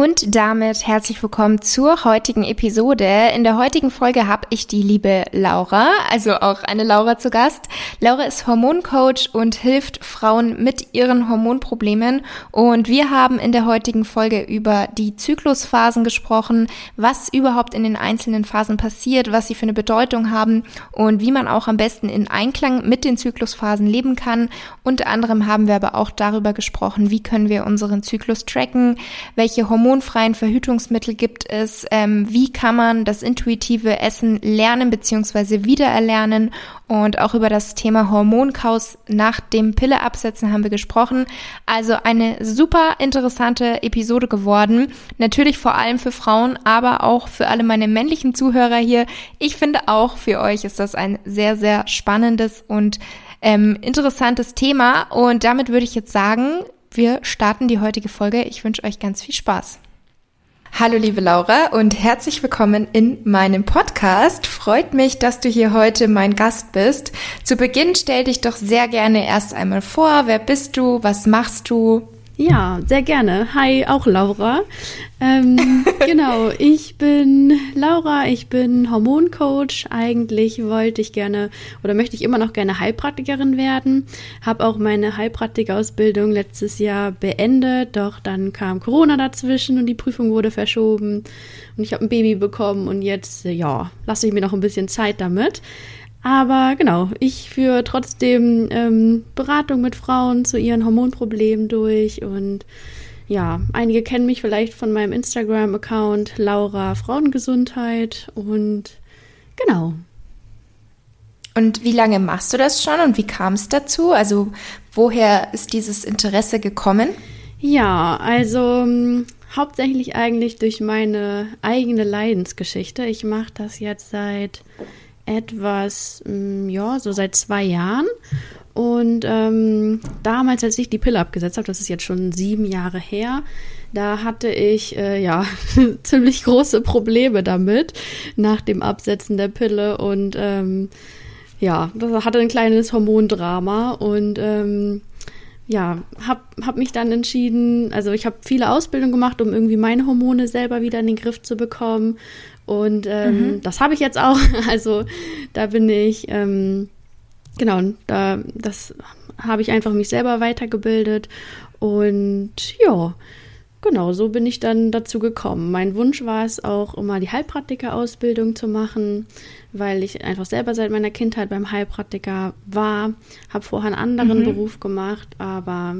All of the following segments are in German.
Und damit herzlich willkommen zur heutigen Episode. In der heutigen Folge habe ich die liebe Laura, also auch eine Laura zu Gast. Laura ist Hormoncoach und hilft Frauen mit ihren Hormonproblemen. Und wir haben in der heutigen Folge über die Zyklusphasen gesprochen, was überhaupt in den einzelnen Phasen passiert, was sie für eine Bedeutung haben und wie man auch am besten in Einklang mit den Zyklusphasen leben kann. Unter anderem haben wir aber auch darüber gesprochen, wie können wir unseren Zyklus tracken, welche Hormone hormonfreien Verhütungsmittel gibt es? Ähm, wie kann man das intuitive Essen lernen bzw. wiedererlernen? Und auch über das Thema Hormonkaus nach dem Pilleabsetzen haben wir gesprochen. Also eine super interessante Episode geworden. Natürlich vor allem für Frauen, aber auch für alle meine männlichen Zuhörer hier. Ich finde auch für euch ist das ein sehr, sehr spannendes und ähm, interessantes Thema. Und damit würde ich jetzt sagen, wir starten die heutige Folge. Ich wünsche euch ganz viel Spaß. Hallo liebe Laura und herzlich willkommen in meinem Podcast. Freut mich, dass du hier heute mein Gast bist. Zu Beginn stell dich doch sehr gerne erst einmal vor. Wer bist du? Was machst du? Ja, sehr gerne. Hi, auch Laura. Ähm, genau, ich bin Laura, ich bin Hormoncoach. Eigentlich wollte ich gerne oder möchte ich immer noch gerne Heilpraktikerin werden. Habe auch meine Heilpraktikerausbildung letztes Jahr beendet, doch dann kam Corona dazwischen und die Prüfung wurde verschoben und ich habe ein Baby bekommen und jetzt, ja, lasse ich mir noch ein bisschen Zeit damit. Aber genau, ich führe trotzdem ähm, Beratung mit Frauen zu ihren Hormonproblemen durch und ja, einige kennen mich vielleicht von meinem Instagram-Account Laura Frauengesundheit und genau. Und wie lange machst du das schon und wie kam es dazu? Also woher ist dieses Interesse gekommen? Ja, also ähm, hauptsächlich eigentlich durch meine eigene Leidensgeschichte. Ich mache das jetzt seit etwas, mm, ja, so seit zwei Jahren. Und ähm, damals, als ich die Pille abgesetzt habe, das ist jetzt schon sieben Jahre her, da hatte ich äh, ja ziemlich große Probleme damit nach dem Absetzen der Pille. Und ähm, ja, das hatte ein kleines Hormondrama. Und ähm, ja, habe hab mich dann entschieden, also ich habe viele Ausbildungen gemacht, um irgendwie meine Hormone selber wieder in den Griff zu bekommen und ähm, mhm. das habe ich jetzt auch. Also da bin ich, ähm, genau, da, das habe ich einfach mich selber weitergebildet. Und ja, genau, so bin ich dann dazu gekommen. Mein Wunsch war es auch, immer die Heilpraktiker-Ausbildung zu machen, weil ich einfach selber seit meiner Kindheit beim Heilpraktiker war. Habe vorher einen anderen mhm. Beruf gemacht, aber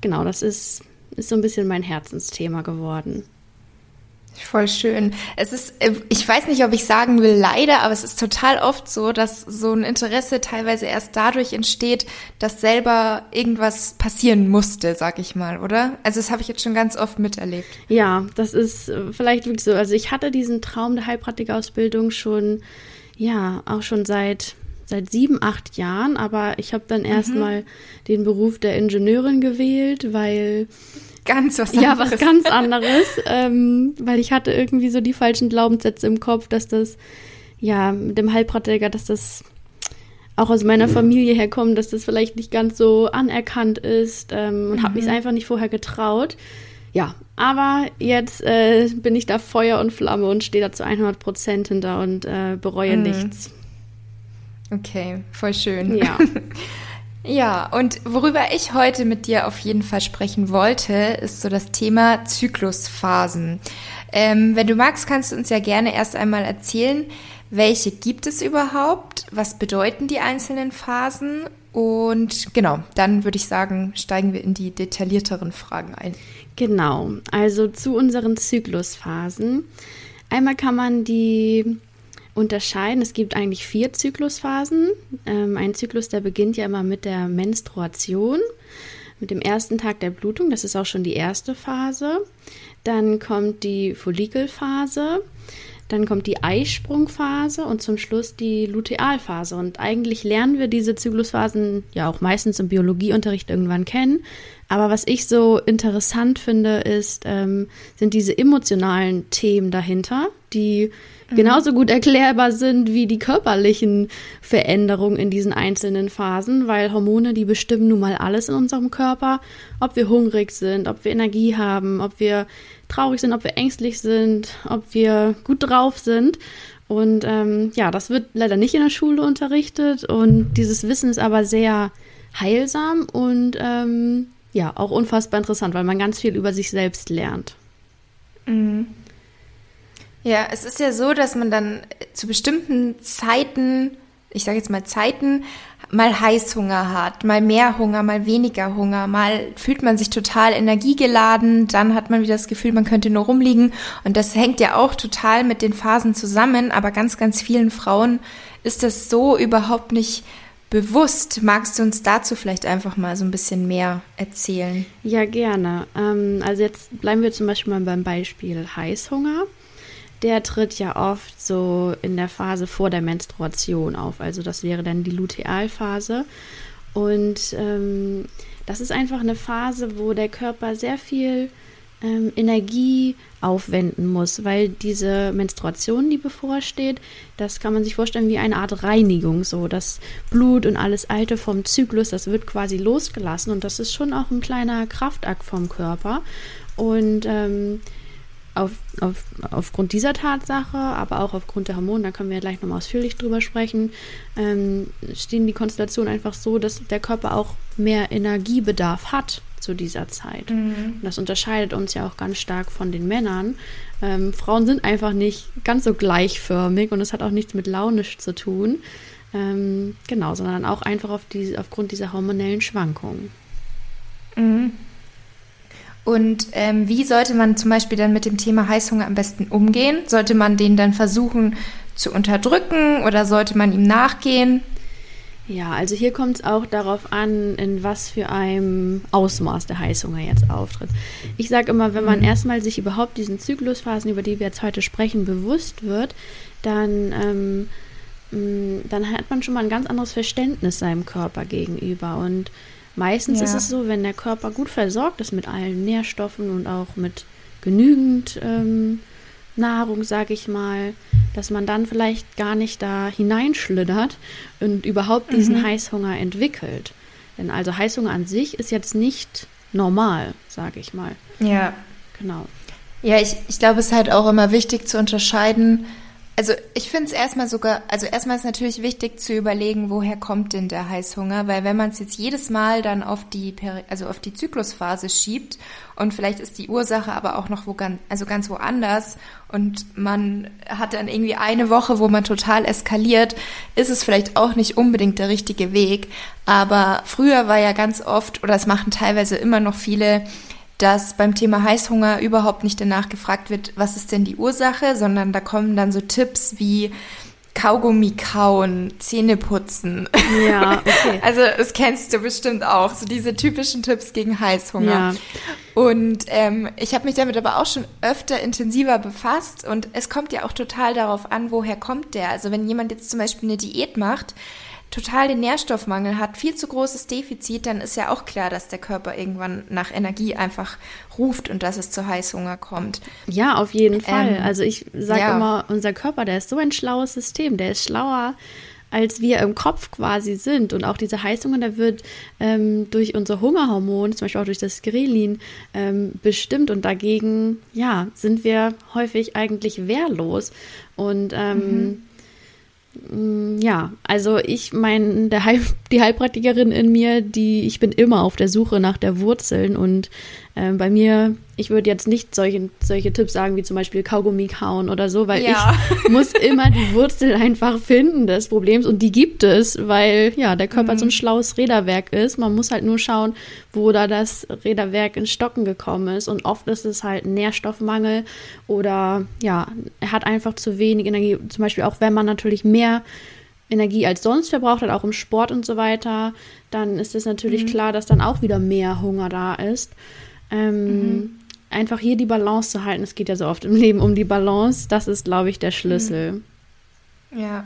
genau, das ist, ist so ein bisschen mein Herzensthema geworden. Voll schön. Es ist, äh, ich weiß nicht, ob ich sagen will leider, aber es ist total oft so, dass so ein Interesse teilweise erst dadurch entsteht, dass selber irgendwas passieren musste, sag ich mal, oder? Also das habe ich jetzt schon ganz oft miterlebt. Ja, das ist äh, vielleicht wirklich so. Also ich hatte diesen Traum der Heilpraktikerausbildung schon, ja, auch schon seit seit sieben, acht Jahren, aber ich habe dann mhm. erstmal den Beruf der Ingenieurin gewählt, weil ganz was anderes. Ja, was ganz anderes, ähm, weil ich hatte irgendwie so die falschen Glaubenssätze im Kopf, dass das, ja, mit dem Heilpraktiker, dass das auch aus meiner Familie herkommt, dass das vielleicht nicht ganz so anerkannt ist ähm, und mhm. habe mich einfach nicht vorher getraut. Ja, aber jetzt äh, bin ich da Feuer und Flamme und stehe da zu 100 Prozent hinter und äh, bereue mhm. nichts. Okay, voll schön. Ja. Ja, und worüber ich heute mit dir auf jeden Fall sprechen wollte, ist so das Thema Zyklusphasen. Ähm, wenn du magst, kannst du uns ja gerne erst einmal erzählen, welche gibt es überhaupt? Was bedeuten die einzelnen Phasen? Und genau, dann würde ich sagen, steigen wir in die detaillierteren Fragen ein. Genau, also zu unseren Zyklusphasen. Einmal kann man die unterscheiden. Es gibt eigentlich vier Zyklusphasen. Ähm, ein Zyklus, der beginnt ja immer mit der Menstruation, mit dem ersten Tag der Blutung. Das ist auch schon die erste Phase. Dann kommt die Follikelphase. Dann kommt die Eisprungphase und zum Schluss die Lutealphase. Und eigentlich lernen wir diese Zyklusphasen ja auch meistens im Biologieunterricht irgendwann kennen. Aber was ich so interessant finde, ist, ähm, sind diese emotionalen Themen dahinter, die. Genauso gut erklärbar sind wie die körperlichen Veränderungen in diesen einzelnen Phasen, weil Hormone, die bestimmen nun mal alles in unserem Körper, ob wir hungrig sind, ob wir Energie haben, ob wir traurig sind, ob wir ängstlich sind, ob wir gut drauf sind. Und ähm, ja, das wird leider nicht in der Schule unterrichtet und dieses Wissen ist aber sehr heilsam und ähm, ja, auch unfassbar interessant, weil man ganz viel über sich selbst lernt. Mhm. Ja, es ist ja so, dass man dann zu bestimmten Zeiten, ich sage jetzt mal Zeiten, mal Heißhunger hat, mal mehr Hunger, mal weniger Hunger, mal fühlt man sich total energiegeladen, dann hat man wieder das Gefühl, man könnte nur rumliegen. Und das hängt ja auch total mit den Phasen zusammen, aber ganz, ganz vielen Frauen ist das so überhaupt nicht bewusst. Magst du uns dazu vielleicht einfach mal so ein bisschen mehr erzählen? Ja, gerne. Ähm, also jetzt bleiben wir zum Beispiel mal beim Beispiel Heißhunger der tritt ja oft so in der Phase vor der Menstruation auf. Also das wäre dann die Lutealphase. Und ähm, das ist einfach eine Phase, wo der Körper sehr viel ähm, Energie aufwenden muss, weil diese Menstruation, die bevorsteht, das kann man sich vorstellen wie eine Art Reinigung. So das Blut und alles Alte vom Zyklus, das wird quasi losgelassen und das ist schon auch ein kleiner Kraftakt vom Körper. Und ähm, auf, auf, aufgrund dieser Tatsache, aber auch aufgrund der Hormone, da können wir ja gleich nochmal ausführlich drüber sprechen, ähm, stehen die Konstellationen einfach so, dass der Körper auch mehr Energiebedarf hat zu dieser Zeit. Mhm. Und das unterscheidet uns ja auch ganz stark von den Männern. Ähm, Frauen sind einfach nicht ganz so gleichförmig und es hat auch nichts mit launisch zu tun. Ähm, genau, sondern auch einfach auf die, aufgrund dieser hormonellen Schwankungen. Mhm. Und ähm, wie sollte man zum Beispiel dann mit dem Thema Heißhunger am besten umgehen? Sollte man den dann versuchen zu unterdrücken oder sollte man ihm nachgehen? Ja, also hier kommt es auch darauf an, in was für einem Ausmaß der Heißhunger jetzt auftritt. Ich sage immer, wenn man mhm. erstmal sich überhaupt diesen Zyklusphasen, über die wir jetzt heute sprechen, bewusst wird, dann, ähm, mm, dann hat man schon mal ein ganz anderes Verständnis seinem Körper gegenüber und Meistens ja. ist es so, wenn der Körper gut versorgt ist mit allen Nährstoffen und auch mit genügend ähm, Nahrung, sage ich mal, dass man dann vielleicht gar nicht da hineinschlittert und überhaupt diesen mhm. Heißhunger entwickelt. Denn also Heißhunger an sich ist jetzt nicht normal, sage ich mal. Ja. Genau. Ja, ich, ich glaube, es ist halt auch immer wichtig zu unterscheiden, also ich finde es erstmal sogar, also erstmal ist natürlich wichtig zu überlegen, woher kommt denn der Heißhunger, weil wenn man es jetzt jedes Mal dann auf die, also auf die Zyklusphase schiebt und vielleicht ist die Ursache aber auch noch wo ganz, also ganz woanders und man hat dann irgendwie eine Woche, wo man total eskaliert, ist es vielleicht auch nicht unbedingt der richtige Weg. Aber früher war ja ganz oft, oder es machen teilweise immer noch viele, dass beim Thema Heißhunger überhaupt nicht danach gefragt wird, was ist denn die Ursache, sondern da kommen dann so Tipps wie Kaugummi kauen, Zähne putzen. Ja, okay. Also das kennst du bestimmt auch, so diese typischen Tipps gegen Heißhunger. Ja. Und ähm, ich habe mich damit aber auch schon öfter intensiver befasst und es kommt ja auch total darauf an, woher kommt der. Also wenn jemand jetzt zum Beispiel eine Diät macht, total den Nährstoffmangel hat, viel zu großes Defizit, dann ist ja auch klar, dass der Körper irgendwann nach Energie einfach ruft und dass es zu Heißhunger kommt. Ja, auf jeden Fall. Ähm, also ich sage ja. immer, unser Körper, der ist so ein schlaues System, der ist schlauer als wir im Kopf quasi sind. Und auch diese Heißhunger, der wird ähm, durch unser Hungerhormon, zum Beispiel auch durch das Grelin, ähm, bestimmt. Und dagegen, ja, sind wir häufig eigentlich wehrlos. Und ähm, mhm ja, also ich meine, Heil, die Heilpraktikerin in mir, die ich bin immer auf der Suche nach der Wurzeln und äh, bei mir, ich würde jetzt nicht solche, solche Tipps sagen, wie zum Beispiel Kaugummi kauen oder so, weil ja. ich muss immer die Wurzel einfach finden des Problems und die gibt es, weil ja, der Körper mhm. so ein schlaues Räderwerk ist. Man muss halt nur schauen, wo da das Räderwerk in Stocken gekommen ist und oft ist es halt Nährstoffmangel oder ja, er hat einfach zu wenig Energie. Zum Beispiel auch, wenn man natürlich mehr Energie als sonst verbraucht hat, auch im Sport und so weiter, dann ist es natürlich mhm. klar, dass dann auch wieder mehr Hunger da ist. Ähm, mhm. Einfach hier die Balance zu halten. Es geht ja so oft im Leben um die Balance. Das ist, glaube ich, der Schlüssel. Mhm. Ja.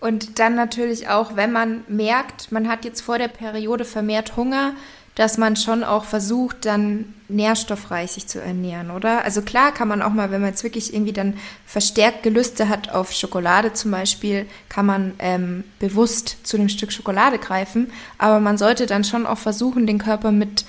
Und dann natürlich auch, wenn man merkt, man hat jetzt vor der Periode vermehrt Hunger, dass man schon auch versucht, dann nährstoffreich sich zu ernähren, oder? Also klar kann man auch mal, wenn man jetzt wirklich irgendwie dann verstärkt Gelüste hat auf Schokolade zum Beispiel, kann man ähm, bewusst zu einem Stück Schokolade greifen, aber man sollte dann schon auch versuchen, den Körper mit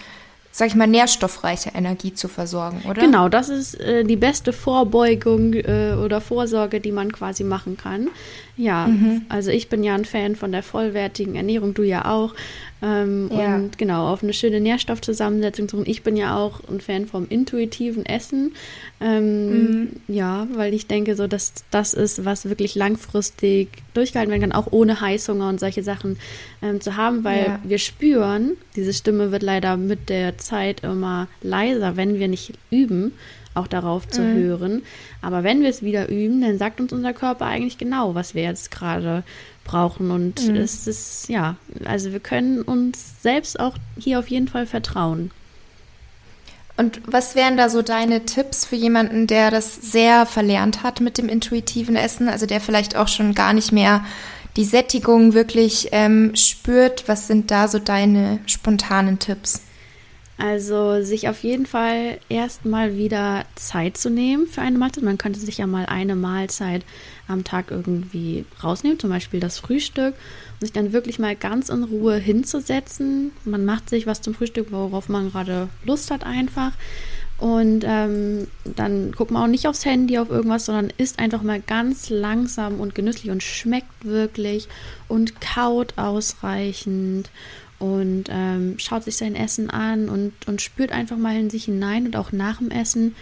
sag ich mal, nährstoffreiche Energie zu versorgen, oder? Genau, das ist äh, die beste Vorbeugung äh, oder Vorsorge, die man quasi machen kann. Ja, mhm. also ich bin ja ein Fan von der vollwertigen Ernährung, du ja auch. Ähm, ja. Und genau, auf eine schöne Nährstoffzusammensetzung zu Ich bin ja auch ein Fan vom intuitiven Essen. Ähm, mhm. Ja, weil ich denke, so dass das ist, was wirklich langfristig durchgehalten werden kann, auch ohne Heißhunger und solche Sachen ähm, zu haben, weil ja. wir spüren, diese Stimme wird leider mit der Zeit immer leiser, wenn wir nicht üben auch darauf zu mhm. hören. Aber wenn wir es wieder üben, dann sagt uns unser Körper eigentlich genau, was wir jetzt gerade brauchen. Und mhm. es ist, ja, also wir können uns selbst auch hier auf jeden Fall vertrauen. Und was wären da so deine Tipps für jemanden, der das sehr verlernt hat mit dem intuitiven Essen, also der vielleicht auch schon gar nicht mehr die Sättigung wirklich ähm, spürt? Was sind da so deine spontanen Tipps? Also sich auf jeden Fall erstmal wieder Zeit zu nehmen für eine Mahlzeit. Man könnte sich ja mal eine Mahlzeit am Tag irgendwie rausnehmen, zum Beispiel das Frühstück, und sich dann wirklich mal ganz in Ruhe hinzusetzen. Man macht sich was zum Frühstück, worauf man gerade Lust hat einfach. Und ähm, dann guckt man auch nicht aufs Handy, auf irgendwas, sondern isst einfach mal ganz langsam und genüsslich und schmeckt wirklich und kaut ausreichend und ähm, schaut sich sein Essen an und, und spürt einfach mal in sich hinein und auch nach dem Essen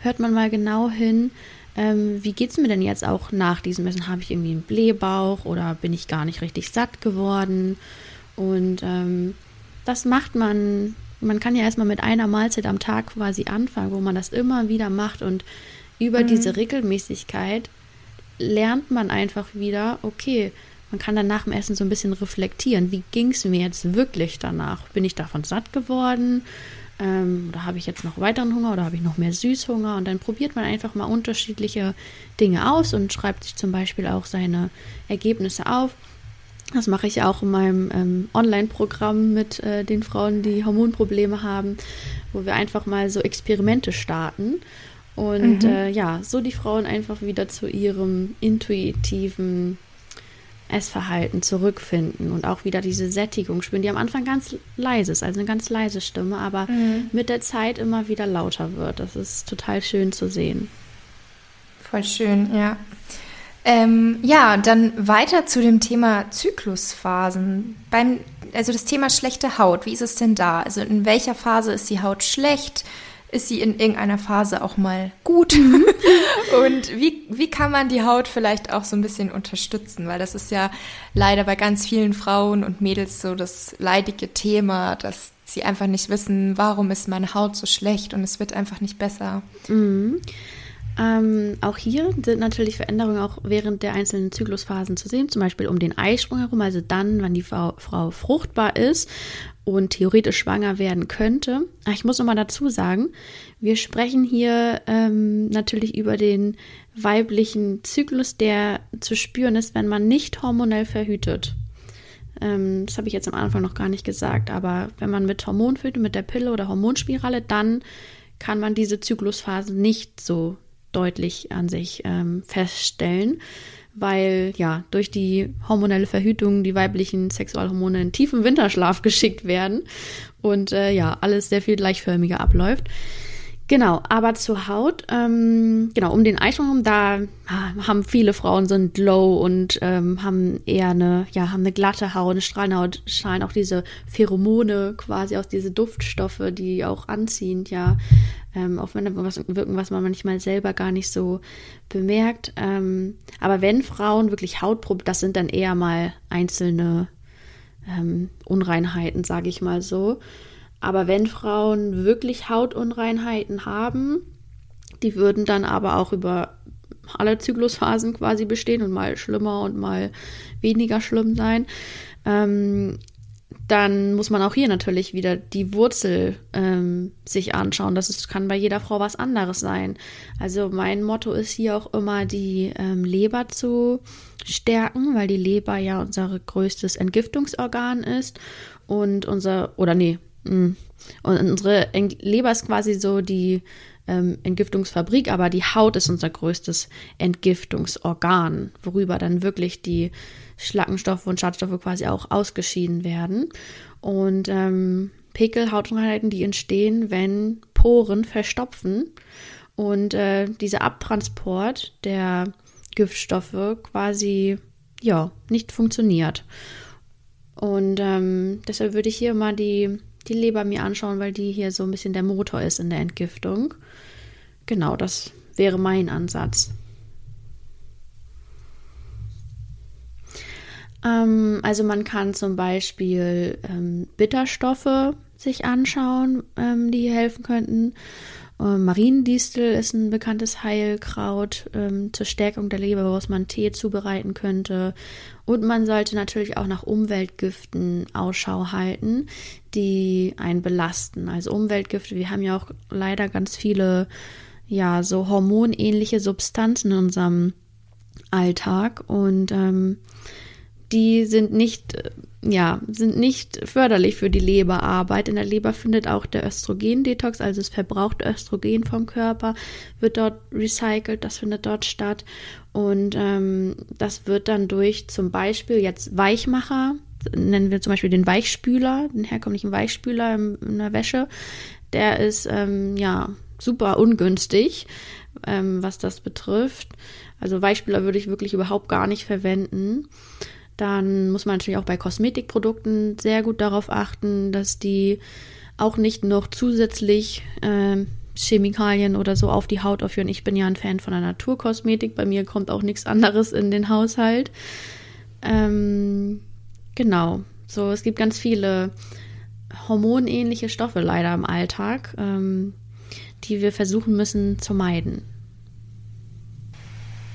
hört man mal genau hin, ähm, wie geht es mir denn jetzt auch nach diesem Essen? Habe ich irgendwie einen Blähbauch oder bin ich gar nicht richtig satt geworden? Und ähm, das macht man, man kann ja erstmal mit einer Mahlzeit am Tag quasi anfangen, wo man das immer wieder macht und über mhm. diese Regelmäßigkeit lernt man einfach wieder, okay, man kann dann nach dem Essen so ein bisschen reflektieren. Wie ging es mir jetzt wirklich danach? Bin ich davon satt geworden? Ähm, oder habe ich jetzt noch weiteren Hunger oder habe ich noch mehr Süßhunger? Und dann probiert man einfach mal unterschiedliche Dinge aus und schreibt sich zum Beispiel auch seine Ergebnisse auf. Das mache ich auch in meinem ähm, Online-Programm mit äh, den Frauen, die Hormonprobleme haben, wo wir einfach mal so Experimente starten und mhm. äh, ja, so die Frauen einfach wieder zu ihrem intuitiven Essverhalten zurückfinden und auch wieder diese Sättigung spüren, die am Anfang ganz leise ist, also eine ganz leise Stimme, aber mhm. mit der Zeit immer wieder lauter wird. Das ist total schön zu sehen. Voll schön, ja. Ähm, ja, dann weiter zu dem Thema Zyklusphasen. Beim, also das Thema schlechte Haut, wie ist es denn da? Also in welcher Phase ist die Haut schlecht? Ist sie in irgendeiner Phase auch mal gut? Und wie, wie kann man die Haut vielleicht auch so ein bisschen unterstützen? Weil das ist ja leider bei ganz vielen Frauen und Mädels so das leidige Thema, dass sie einfach nicht wissen, warum ist meine Haut so schlecht und es wird einfach nicht besser. Mhm. Ähm, auch hier sind natürlich Veränderungen auch während der einzelnen Zyklusphasen zu sehen, zum Beispiel um den Eisprung herum, also dann, wann die Frau, Frau fruchtbar ist und theoretisch schwanger werden könnte. Ach, ich muss nochmal dazu sagen, wir sprechen hier ähm, natürlich über den weiblichen Zyklus, der zu spüren ist, wenn man nicht hormonell verhütet. Ähm, das habe ich jetzt am Anfang noch gar nicht gesagt, aber wenn man mit Hormon verhütet, mit der Pille oder Hormonspirale, dann kann man diese Zyklusphase nicht so deutlich an sich ähm, feststellen, weil ja durch die hormonelle Verhütung die weiblichen Sexualhormone in tiefen Winterschlaf geschickt werden und äh, ja alles sehr viel gleichförmiger abläuft. Genau, aber zur Haut, ähm, genau, um den Eisprung herum, da ah, haben viele Frauen so ein Glow und ähm, haben eher eine, ja, haben eine glatte Haut, eine strahlende Haut, strahlen auch diese Pheromone quasi aus, diese Duftstoffe, die auch anziehend, ja, ähm, wenn was wirken, was man manchmal selber gar nicht so bemerkt. Ähm, aber wenn Frauen wirklich Hautprobleme, das sind dann eher mal einzelne ähm, Unreinheiten, sage ich mal so. Aber wenn Frauen wirklich Hautunreinheiten haben, die würden dann aber auch über alle Zyklusphasen quasi bestehen und mal schlimmer und mal weniger schlimm sein, ähm, dann muss man auch hier natürlich wieder die Wurzel ähm, sich anschauen. Das ist, kann bei jeder Frau was anderes sein. Also mein Motto ist hier auch immer, die ähm, Leber zu stärken, weil die Leber ja unser größtes Entgiftungsorgan ist und unser, oder nee. Und unsere Leber ist quasi so die ähm, Entgiftungsfabrik, aber die Haut ist unser größtes Entgiftungsorgan, worüber dann wirklich die Schlackenstoffe und Schadstoffe quasi auch ausgeschieden werden. Und ähm, Pickel, die entstehen, wenn Poren verstopfen und äh, dieser Abtransport der Giftstoffe quasi ja nicht funktioniert. Und ähm, deshalb würde ich hier mal die die Leber mir anschauen, weil die hier so ein bisschen der Motor ist in der Entgiftung. Genau, das wäre mein Ansatz. Ähm, also man kann zum Beispiel ähm, Bitterstoffe sich anschauen, ähm, die hier helfen könnten. Ähm, Mariendistel ist ein bekanntes Heilkraut ähm, zur Stärkung der Leber, woraus man Tee zubereiten könnte. Und man sollte natürlich auch nach Umweltgiften Ausschau halten, die einen belasten. Also Umweltgifte, wir haben ja auch leider ganz viele, ja, so hormonähnliche Substanzen in unserem Alltag und ähm, die sind nicht, ja, sind nicht förderlich für die Leberarbeit. In der Leber findet auch der Östrogendetox, also das verbrauchte Östrogen vom Körper, wird dort recycelt, das findet dort statt. Und ähm, das wird dann durch zum Beispiel jetzt Weichmacher, nennen wir zum Beispiel den Weichspüler, den herkömmlichen Weichspüler in, in der Wäsche, der ist ähm, ja super ungünstig, ähm, was das betrifft. Also Weichspüler würde ich wirklich überhaupt gar nicht verwenden. Dann muss man natürlich auch bei Kosmetikprodukten sehr gut darauf achten, dass die auch nicht noch zusätzlich äh, Chemikalien oder so auf die Haut aufführen. Ich bin ja ein Fan von der Naturkosmetik. Bei mir kommt auch nichts anderes in den Haushalt. Ähm, genau. So, es gibt ganz viele hormonähnliche Stoffe leider im Alltag, ähm, die wir versuchen müssen zu meiden.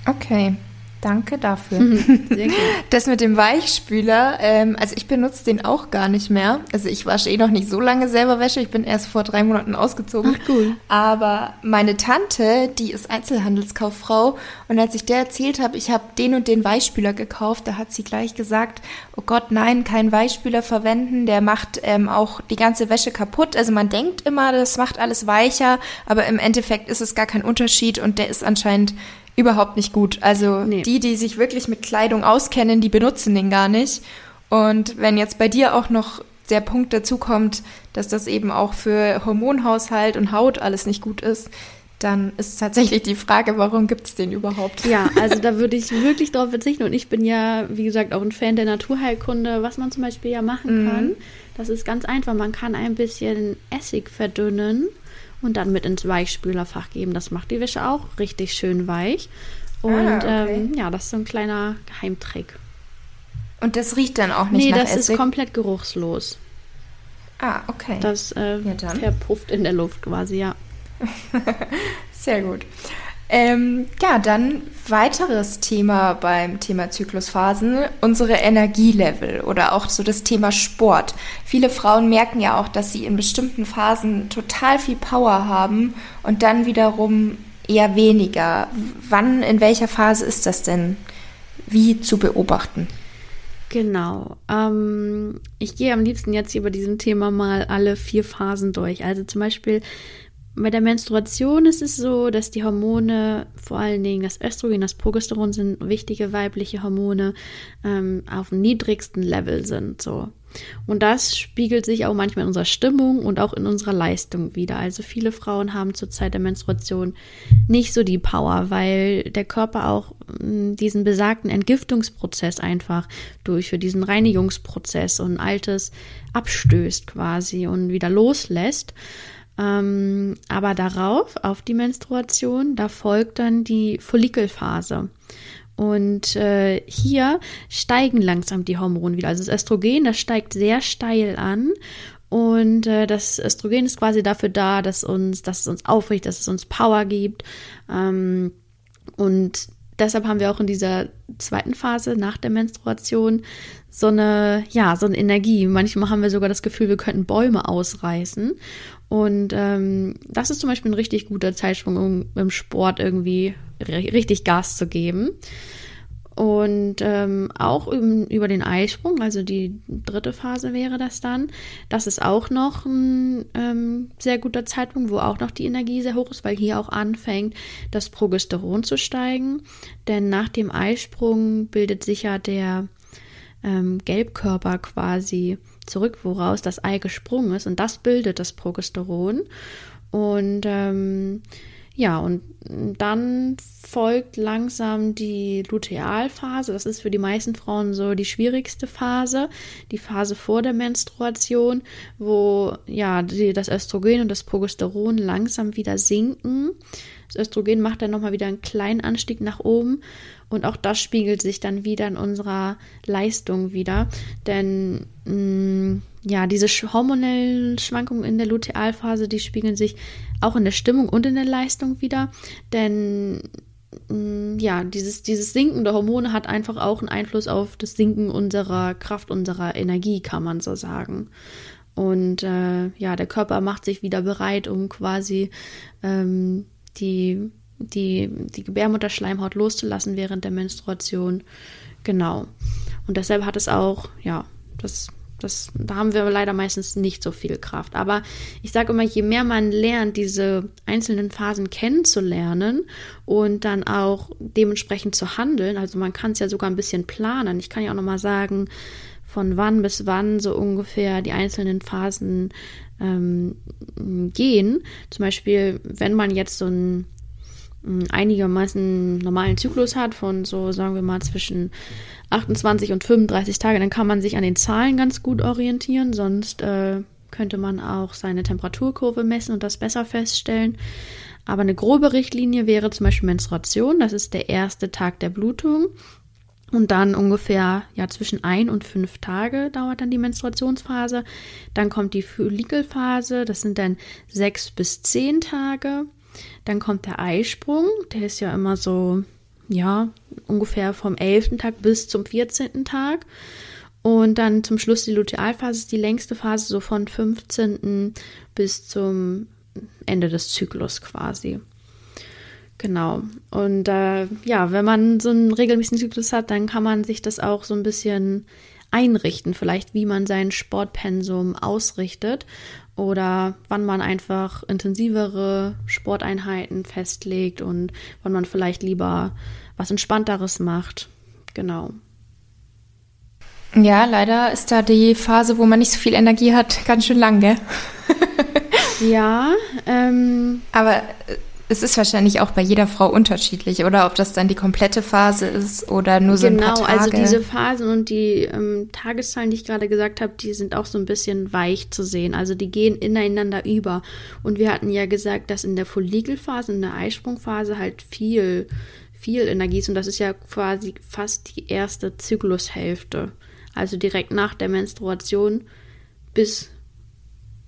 Okay, Danke dafür. Das mit dem Weichspüler, ähm, also ich benutze den auch gar nicht mehr. Also ich wasche eh noch nicht so lange selber Wäsche. Ich bin erst vor drei Monaten ausgezogen. Ach cool. Aber meine Tante, die ist Einzelhandelskauffrau und als ich der erzählt habe, ich habe den und den Weichspüler gekauft, da hat sie gleich gesagt, oh Gott, nein, keinen Weichspüler verwenden. Der macht ähm, auch die ganze Wäsche kaputt. Also man denkt immer, das macht alles weicher, aber im Endeffekt ist es gar kein Unterschied und der ist anscheinend überhaupt nicht gut. Also nee. die, die sich wirklich mit Kleidung auskennen, die benutzen den gar nicht. Und wenn jetzt bei dir auch noch der Punkt dazu kommt, dass das eben auch für Hormonhaushalt und Haut alles nicht gut ist, dann ist tatsächlich die Frage, warum gibt es den überhaupt? Ja, also da würde ich wirklich drauf verzichten. Und ich bin ja, wie gesagt, auch ein Fan der Naturheilkunde. Was man zum Beispiel ja machen mhm. kann, das ist ganz einfach. Man kann ein bisschen Essig verdünnen und dann mit ins Weichspülerfach geben. Das macht die Wäsche auch richtig schön weich. Und ah, okay. ähm, ja, das ist so ein kleiner Geheimtrick. Und das riecht dann auch nicht nee, nach Essig? Nee, das ist komplett geruchslos. Ah, okay. Das äh, ja, verpufft in der Luft quasi, ja. Sehr gut. Ähm, ja, dann weiteres Thema beim Thema Zyklusphasen, unsere Energielevel oder auch so das Thema Sport. Viele Frauen merken ja auch, dass sie in bestimmten Phasen total viel Power haben und dann wiederum eher weniger. Wann, in welcher Phase ist das denn? Wie zu beobachten? Genau. Ähm, ich gehe am liebsten jetzt über diesem Thema mal alle vier Phasen durch. Also zum Beispiel bei der Menstruation ist es so, dass die Hormone, vor allen Dingen das Östrogen, das Progesteron sind wichtige weibliche Hormone, ähm, auf dem niedrigsten Level sind. So. Und das spiegelt sich auch manchmal in unserer Stimmung und auch in unserer Leistung wieder. Also viele Frauen haben zur Zeit der Menstruation nicht so die Power, weil der Körper auch hm, diesen besagten Entgiftungsprozess einfach durchführt, diesen Reinigungsprozess und Altes abstößt quasi und wieder loslässt. Ähm, aber darauf, auf die Menstruation, da folgt dann die Follikelphase. Und äh, hier steigen langsam die Hormone wieder. Also das Östrogen, das steigt sehr steil an. Und äh, das Östrogen ist quasi dafür da, dass uns, dass es uns aufrichtet, dass es uns Power gibt. Ähm, und deshalb haben wir auch in dieser zweiten Phase nach der Menstruation so eine, ja, so eine Energie. Manchmal haben wir sogar das Gefühl, wir könnten Bäume ausreißen. Und ähm, das ist zum Beispiel ein richtig guter Zeitsprung, um im Sport irgendwie richtig Gas zu geben. Und ähm, auch über den Eisprung, also die dritte Phase wäre das dann. Das ist auch noch ein ähm, sehr guter Zeitpunkt, wo auch noch die Energie sehr hoch ist, weil hier auch anfängt, das Progesteron zu steigen. Denn nach dem Eisprung bildet sich ja der ähm, Gelbkörper quasi zurück, woraus das Ei gesprungen ist. Und das bildet das Progesteron. Und ähm, ja, und dann folgt langsam die Lutealphase. Das ist für die meisten Frauen so die schwierigste Phase, die Phase vor der Menstruation, wo ja die, das Östrogen und das Progesteron langsam wieder sinken. Das Östrogen macht dann nochmal wieder einen kleinen Anstieg nach oben und auch das spiegelt sich dann wieder in unserer Leistung wieder. Denn mh, mm, ja, diese hormonellen Schwankungen in der Lutealphase, die spiegeln sich auch in der Stimmung und in der Leistung wieder. Denn mm, ja, dieses, dieses Sinken der Hormone hat einfach auch einen Einfluss auf das Sinken unserer Kraft, unserer Energie, kann man so sagen. Und äh, ja, der Körper macht sich wieder bereit, um quasi ähm, die die, die Gebärmutterschleimhaut loszulassen während der Menstruation. Genau. Und deshalb hat es auch, ja, das, das, da haben wir leider meistens nicht so viel Kraft. Aber ich sage immer, je mehr man lernt, diese einzelnen Phasen kennenzulernen und dann auch dementsprechend zu handeln, also man kann es ja sogar ein bisschen planen. Ich kann ja auch nochmal sagen, von wann bis wann so ungefähr die einzelnen Phasen ähm, gehen. Zum Beispiel, wenn man jetzt so ein einigermaßen normalen Zyklus hat, von so, sagen wir mal, zwischen 28 und 35 Tage, dann kann man sich an den Zahlen ganz gut orientieren. Sonst äh, könnte man auch seine Temperaturkurve messen und das besser feststellen. Aber eine grobe Richtlinie wäre zum Beispiel Menstruation. Das ist der erste Tag der Blutung. Und dann ungefähr ja zwischen ein und fünf Tage dauert dann die Menstruationsphase. Dann kommt die Follikelphase, das sind dann sechs bis zehn Tage. Dann kommt der Eisprung, der ist ja immer so, ja, ungefähr vom 11. Tag bis zum 14. Tag. Und dann zum Schluss die Lutealphase ist die längste Phase, so von 15. bis zum Ende des Zyklus quasi. Genau. Und äh, ja, wenn man so einen regelmäßigen Zyklus hat, dann kann man sich das auch so ein bisschen einrichten, vielleicht wie man sein Sportpensum ausrichtet oder wann man einfach intensivere Sporteinheiten festlegt und wann man vielleicht lieber was entspannteres macht. Genau. Ja, leider ist da die Phase, wo man nicht so viel Energie hat, ganz schön lang, gell? ja, ähm, aber äh, es ist wahrscheinlich auch bei jeder Frau unterschiedlich, oder ob das dann die komplette Phase ist oder nur so genau, ein paar Tage. Genau, also diese Phasen und die ähm, Tageszahlen, die ich gerade gesagt habe, die sind auch so ein bisschen weich zu sehen. Also die gehen ineinander über. Und wir hatten ja gesagt, dass in der Follikelphase, in der Eisprungphase halt viel, viel Energie ist. Und das ist ja quasi fast die erste Zyklushälfte. Also direkt nach der Menstruation bis,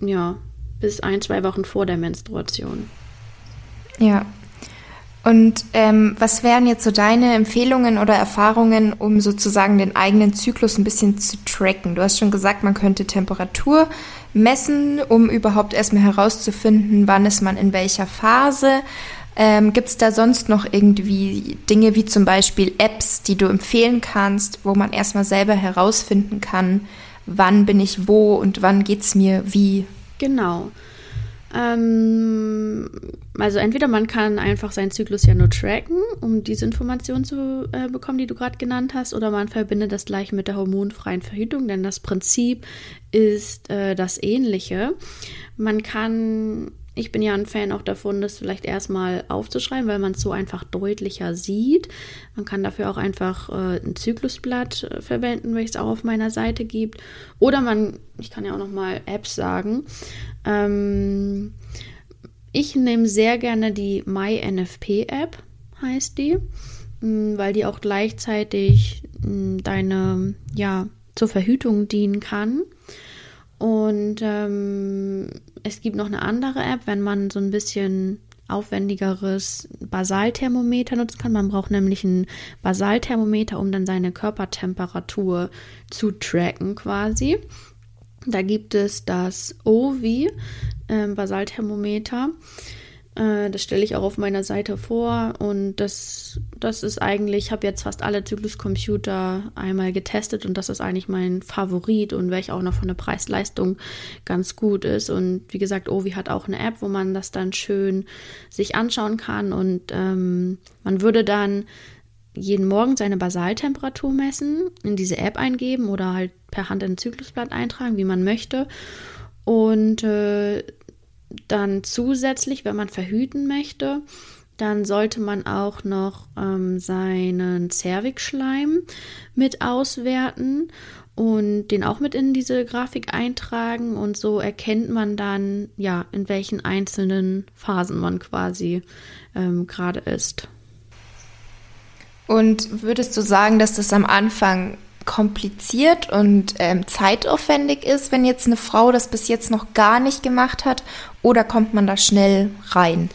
ja, bis ein, zwei Wochen vor der Menstruation. Ja. Und ähm, was wären jetzt so deine Empfehlungen oder Erfahrungen, um sozusagen den eigenen Zyklus ein bisschen zu tracken? Du hast schon gesagt, man könnte Temperatur messen, um überhaupt erstmal herauszufinden, wann ist man in welcher Phase. Ähm, Gibt es da sonst noch irgendwie Dinge wie zum Beispiel Apps, die du empfehlen kannst, wo man erstmal selber herausfinden kann, wann bin ich wo und wann geht es mir wie? Genau. Ähm, also entweder man kann einfach seinen Zyklus ja nur tracken, um diese Informationen zu äh, bekommen, die du gerade genannt hast, oder man verbindet das gleich mit der hormonfreien Verhütung, denn das Prinzip ist äh, das ähnliche. Man kann ich bin ja ein Fan auch davon, das vielleicht erstmal aufzuschreiben, weil man es so einfach deutlicher sieht. Man kann dafür auch einfach äh, ein Zyklusblatt äh, verwenden, welches auch auf meiner Seite gibt. Oder man, ich kann ja auch noch mal Apps sagen. Ähm, ich nehme sehr gerne die MyNFP-App, heißt die, mh, mm, weil die auch gleichzeitig mh, mm, deine, ja, zur Verhütung dienen kann. Und ähm, es gibt noch eine andere App, wenn man so ein bisschen aufwendigeres Basalthermometer nutzen kann. Man braucht nämlich ein Basalthermometer, um dann seine Körpertemperatur zu tracken quasi. Da gibt es das OVI äh, Basalthermometer. Äh, das stelle ich auch auf meiner Seite vor und das, das ist eigentlich, ich habe jetzt fast alle Zykluscomputer einmal getestet und das ist eigentlich mein Favorit und welcher auch noch von der Preis-Leistung ganz gut ist. Und wie gesagt, Ovi hat auch eine App, wo man das dann schön sich anschauen kann und ähm, man würde dann jeden Morgen seine Basaltemperatur messen, in diese App eingeben oder halt per Hand in ein Zyklusblatt eintragen, wie man möchte. Und äh, dann zusätzlich, wenn man verhüten möchte, dann sollte man auch noch ähm, seinen Zervixschleim mit auswerten und den auch mit in diese Grafik eintragen und so erkennt man dann, ja, in welchen einzelnen Phasen man quasi ähm, gerade ist. Und würdest du sagen, dass das am Anfang kompliziert und ähm, zeitaufwendig ist, wenn jetzt eine Frau das bis jetzt noch gar nicht gemacht hat? Oder kommt man da schnell rein?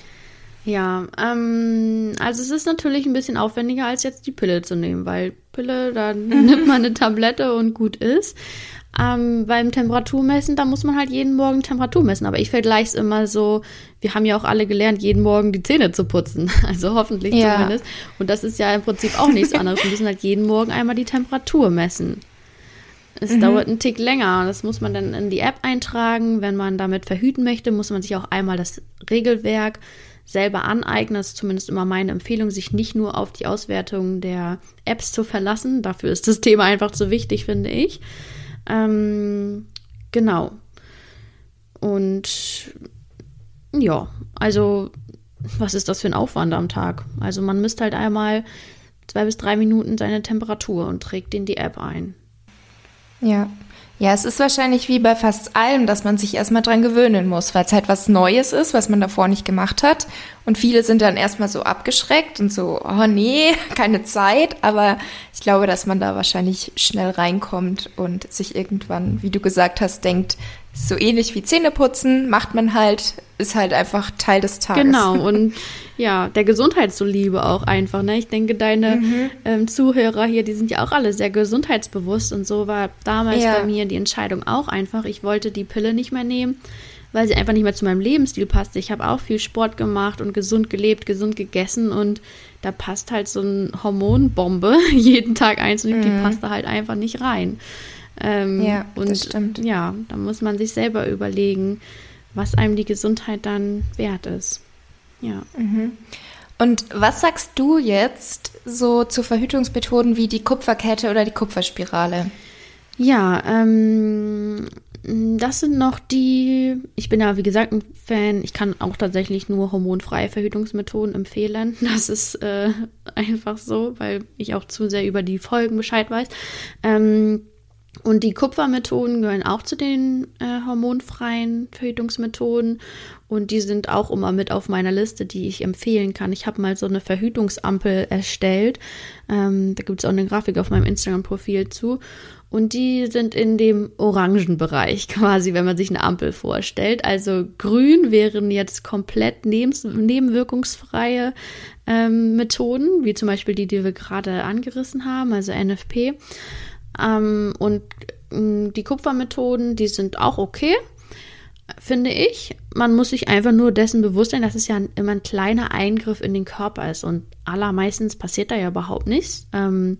Ja, ähm, also es ist natürlich ein bisschen aufwendiger, als jetzt die Pille zu nehmen, weil Pille, da nimmt man eine Tablette und gut ist. Ähm, beim Temperaturmessen, da muss man halt jeden Morgen Temperatur messen. Aber ich vergleiche es immer so, wir haben ja auch alle gelernt, jeden Morgen die Zähne zu putzen. Also hoffentlich ja. zumindest. Und das ist ja im Prinzip auch nichts anderes. Wir müssen halt jeden Morgen einmal die Temperatur messen. Es mhm. dauert einen Tick länger. Das muss man dann in die App eintragen. Wenn man damit verhüten möchte, muss man sich auch einmal das Regelwerk selber aneignen. Das ist zumindest immer meine Empfehlung, sich nicht nur auf die Auswertung der Apps zu verlassen. Dafür ist das Thema einfach zu wichtig, finde ich. Ähm, genau. Und ja, also was ist das für ein Aufwand am Tag? Also man misst halt einmal zwei bis drei Minuten seine Temperatur und trägt in die App ein. Ja. Ja, es ist wahrscheinlich wie bei fast allem, dass man sich erstmal dran gewöhnen muss, weil es halt was Neues ist, was man davor nicht gemacht hat. Und viele sind dann erstmal so abgeschreckt und so, oh nee, keine Zeit. Aber ich glaube, dass man da wahrscheinlich schnell reinkommt und sich irgendwann, wie du gesagt hast, denkt, so ähnlich wie Zähneputzen, macht man halt, ist halt einfach Teil des Tages. Genau, und ja, der Gesundheitsliebe auch einfach. Ne? Ich denke, deine mhm. ähm, Zuhörer hier, die sind ja auch alle sehr gesundheitsbewusst und so war damals ja. bei mir die Entscheidung auch einfach. Ich wollte die Pille nicht mehr nehmen, weil sie einfach nicht mehr zu meinem Lebensstil passte. Ich habe auch viel Sport gemacht und gesund gelebt, gesund gegessen und da passt halt so eine Hormonbombe jeden Tag einzeln, mhm. die passt da halt einfach nicht rein. Ähm, ja, und das stimmt. Ja, da muss man sich selber überlegen, was einem die Gesundheit dann wert ist. Ja. Mhm. Und was sagst du jetzt so zu Verhütungsmethoden wie die Kupferkette oder die Kupferspirale? Ja, ähm, das sind noch die, ich bin ja wie gesagt ein Fan, ich kann auch tatsächlich nur hormonfreie Verhütungsmethoden empfehlen. Das ist äh, einfach so, weil ich auch zu sehr über die Folgen Bescheid weiß. Ähm, und die Kupfermethoden gehören auch zu den äh, hormonfreien Verhütungsmethoden. Und die sind auch immer mit auf meiner Liste, die ich empfehlen kann. Ich habe mal so eine Verhütungsampel erstellt. Ähm, da gibt es auch eine Grafik auf meinem Instagram-Profil zu. Und die sind in dem orangen Bereich quasi, wenn man sich eine Ampel vorstellt. Also grün wären jetzt komplett nebenwirkungsfreie ähm, Methoden, wie zum Beispiel die, die wir gerade angerissen haben, also NFP. Ähm, und äh, die Kupfermethoden, die sind auch okay, finde ich. Man muss sich einfach nur dessen bewusst sein, dass es ja immer ein kleiner Eingriff in den Körper ist und allermeistens passiert da ja überhaupt nichts. Ähm,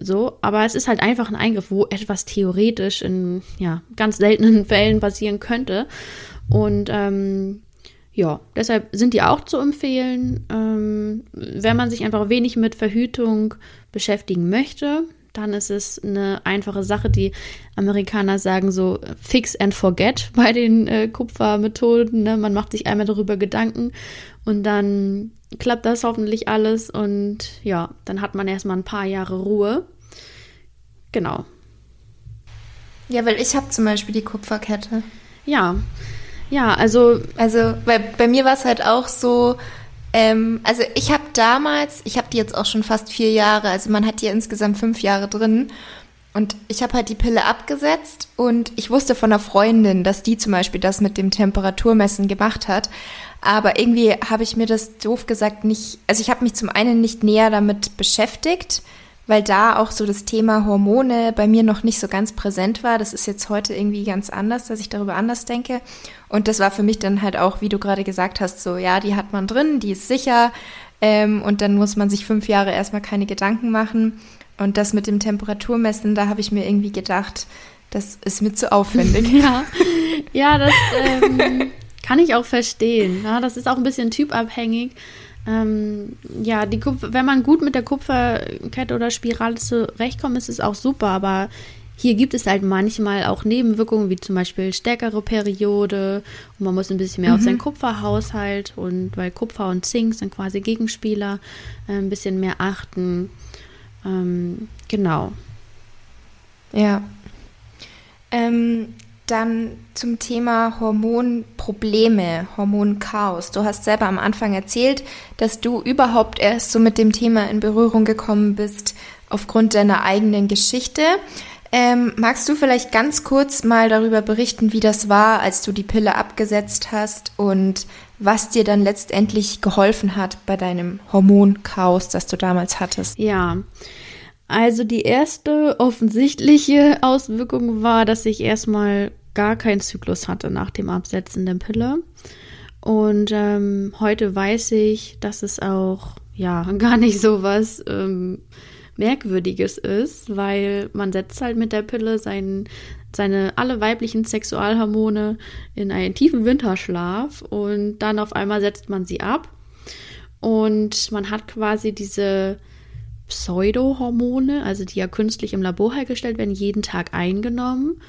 so, aber es ist halt einfach ein Eingriff, wo etwas theoretisch in ja, ganz seltenen Fällen passieren könnte. Und ähm, ja, deshalb sind die auch zu empfehlen. Ähm, wenn man sich einfach wenig mit Verhütung beschäftigen möchte, dann ist es eine einfache Sache. Die Amerikaner sagen so fix and forget bei den äh, Kupfermethoden. Ne? Man macht sich einmal darüber Gedanken und dann klappt das hoffentlich alles und ja, dann hat man erstmal ein paar Jahre Ruhe. Genau. Ja, weil ich habe zum Beispiel die Kupferkette. Ja, ja, also. Also, weil bei mir war es halt auch so, ähm, also ich habe damals, ich habe die jetzt auch schon fast vier Jahre, also man hat die ja insgesamt fünf Jahre drin. Und ich habe halt die Pille abgesetzt und ich wusste von einer Freundin, dass die zum Beispiel das mit dem Temperaturmessen gemacht hat. Aber irgendwie habe ich mir das doof gesagt nicht, also ich habe mich zum einen nicht näher damit beschäftigt, weil da auch so das Thema Hormone bei mir noch nicht so ganz präsent war. Das ist jetzt heute irgendwie ganz anders, dass ich darüber anders denke. Und das war für mich dann halt auch, wie du gerade gesagt hast, so, ja, die hat man drin, die ist sicher. Ähm, und dann muss man sich fünf Jahre erstmal keine Gedanken machen. Und das mit dem Temperaturmessen, da habe ich mir irgendwie gedacht, das ist mir zu aufwendig. ja, ja das ähm, kann ich auch verstehen. Ja, das ist auch ein bisschen typabhängig. Ähm, ja, die Kupfer, wenn man gut mit der Kupferkette oder Spirale zurechtkommt, ist es auch super, aber hier gibt es halt manchmal auch Nebenwirkungen, wie zum Beispiel stärkere Periode und man muss ein bisschen mehr mhm. auf seinen Kupferhaushalt und weil Kupfer und Zink sind quasi Gegenspieler, äh, ein bisschen mehr achten. Ähm, genau. Ja. Ähm, dann zum Thema Hormonprobleme, Hormonchaos. Du hast selber am Anfang erzählt, dass du überhaupt erst so mit dem Thema in Berührung gekommen bist aufgrund deiner eigenen Geschichte. Ähm, magst du vielleicht ganz kurz mal darüber berichten, wie das war, als du die Pille abgesetzt hast und was dir dann letztendlich geholfen hat bei deinem Hormonchaos, das du damals hattest? Ja, also die erste offensichtliche Auswirkung war, dass ich erstmal gar keinen Zyklus hatte nach dem Absetzen der Pille. Und ähm, heute weiß ich, dass es auch ja gar nicht so was ähm, Merkwürdiges ist, weil man setzt halt mit der Pille sein, seine alle weiblichen Sexualhormone in einen tiefen Winterschlaf und dann auf einmal setzt man sie ab und man hat quasi diese Pseudohormone, also die ja künstlich im Labor hergestellt werden, jeden Tag eingenommen.